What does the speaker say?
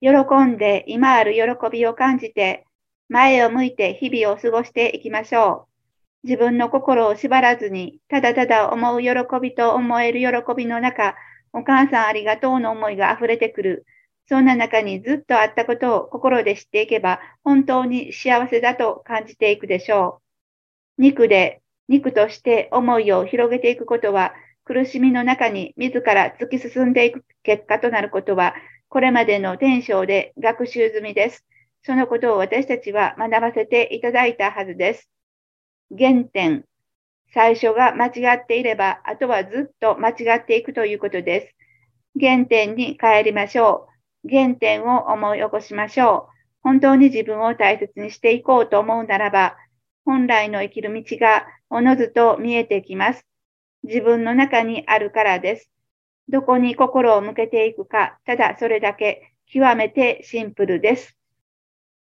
喜んで今ある喜びを感じて、前を向いて日々を過ごしていきましょう。自分の心を縛らずに、ただただ思う喜びと思える喜びの中、お母さんありがとうの思いが溢れてくる。そんな中にずっとあったことを心で知っていけば、本当に幸せだと感じていくでしょう。肉で、肉として思いを広げていくことは、苦しみの中に自ら突き進んでいく結果となることは、これまでの天章で学習済みです。そのことを私たちは学ばせていただいたはずです。原点。最初が間違っていれば、あとはずっと間違っていくということです。原点に帰りましょう。原点を思い起こしましょう。本当に自分を大切にしていこうと思うならば、本来の生きる道がおのずと見えてきます。自分の中にあるからです。どこに心を向けていくか、ただそれだけ極めてシンプルです。